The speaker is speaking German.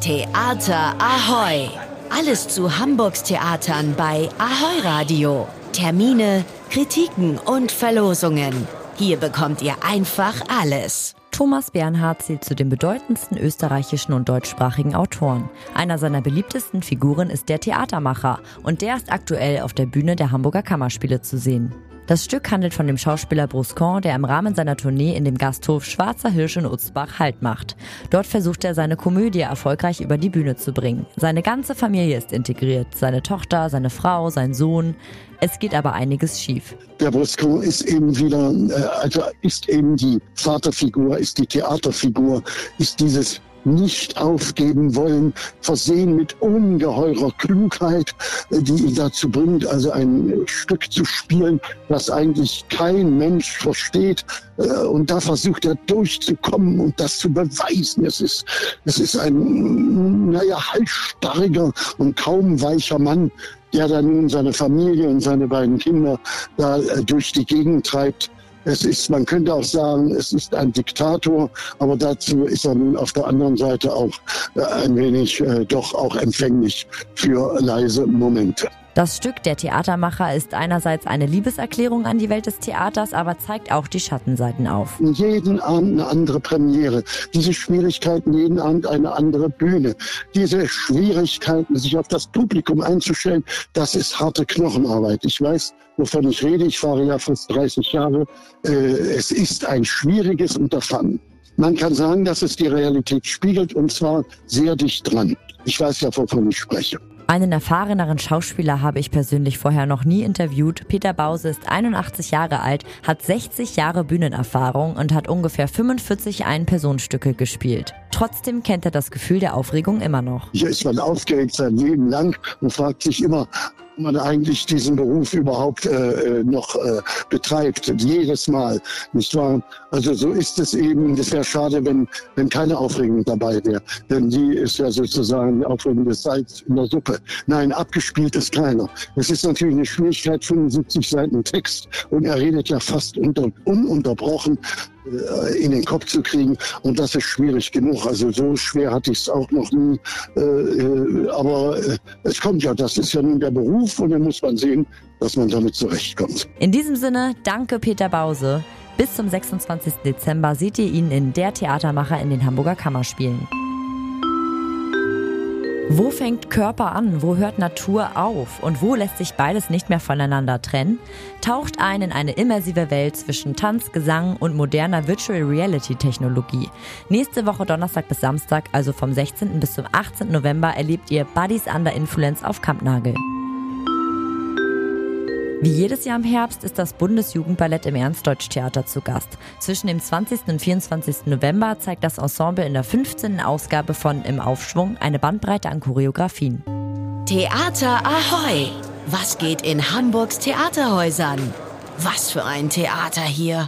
Theater Ahoy! Alles zu Hamburgs Theatern bei Ahoy Radio. Termine, Kritiken und Verlosungen. Hier bekommt ihr einfach alles. Thomas Bernhard zählt zu den bedeutendsten österreichischen und deutschsprachigen Autoren. Einer seiner beliebtesten Figuren ist der Theatermacher und der ist aktuell auf der Bühne der Hamburger Kammerspiele zu sehen. Das Stück handelt von dem Schauspieler Bruscon, der im Rahmen seiner Tournee in dem Gasthof Schwarzer Hirsch in Utzbach Halt macht. Dort versucht er seine Komödie erfolgreich über die Bühne zu bringen. Seine ganze Familie ist integriert, seine Tochter, seine Frau, sein Sohn. Es geht aber einiges schief. Der Bruscon ist eben wieder, äh, also ist eben die Vaterfigur, ist die Theaterfigur, ist dieses nicht aufgeben wollen, versehen mit ungeheurer Klugheit, die ihn dazu bringt, also ein Stück zu spielen, das eigentlich kein Mensch versteht. Äh, und da versucht er durchzukommen und das zu beweisen. Es ist, es ist ein, naja, halsstarriger und kaum weicher Mann, der dann seine Familie und seine beiden Kinder da äh, durch die Gegend treibt. Es ist, man könnte auch sagen, es ist ein Diktator, aber dazu ist er nun auf der anderen Seite auch äh, ein wenig äh, doch auch empfänglich für leise Momente. Das Stück Der Theatermacher ist einerseits eine Liebeserklärung an die Welt des Theaters, aber zeigt auch die Schattenseiten auf. Jeden Abend eine andere Premiere, diese Schwierigkeiten, jeden Abend eine andere Bühne, diese Schwierigkeiten, sich auf das Publikum einzustellen, das ist harte Knochenarbeit. Ich weiß, wovon ich rede. Ich fahre ja fast 30 Jahre. Äh, es ist ein schwieriges Unterfangen. Man kann sagen, dass es die Realität spiegelt und zwar sehr dicht dran. Ich weiß ja, wovon ich spreche. Einen erfahreneren Schauspieler habe ich persönlich vorher noch nie interviewt. Peter Bause ist 81 Jahre alt, hat 60 Jahre Bühnenerfahrung und hat ungefähr 45 Ein-Personenstücke gespielt. Trotzdem kennt er das Gefühl der Aufregung immer noch. Hier ist man aufgeregt sein Leben lang und fragt sich immer, man eigentlich diesen Beruf überhaupt äh, äh, noch äh, betreibt. Jedes Mal, nicht wahr? Also so ist es eben. Das wäre schade, wenn, wenn keine Aufregung dabei wäre. Denn die ist ja sozusagen die Aufregung des Salz in der Suppe. Nein, abgespielt ist keiner. Es ist natürlich eine Schwierigkeit, 75 Seiten Text und er redet ja fast unter, ununterbrochen in den Kopf zu kriegen. Und das ist schwierig genug. Also so schwer hatte ich es auch noch nie. Äh, äh, aber es kommt ja, das ist ja nun der Beruf und dann muss man sehen, dass man damit zurechtkommt. In diesem Sinne, danke Peter Bause. Bis zum 26. Dezember seht ihr ihn in Der Theatermacher in den Hamburger Kammerspielen. Wo fängt Körper an? Wo hört Natur auf? Und wo lässt sich beides nicht mehr voneinander trennen? Taucht ein in eine immersive Welt zwischen Tanz, Gesang und moderner Virtual Reality Technologie. Nächste Woche Donnerstag bis Samstag, also vom 16. bis zum 18. November, erlebt ihr Buddies Under Influence auf Kampnagel. Wie jedes Jahr im Herbst ist das Bundesjugendballett im Ernstdeutsch-Theater zu Gast. Zwischen dem 20. und 24. November zeigt das Ensemble in der 15. Ausgabe von Im Aufschwung eine Bandbreite an Choreografien. Theater Ahoy! Was geht in Hamburgs Theaterhäusern? Was für ein Theater hier!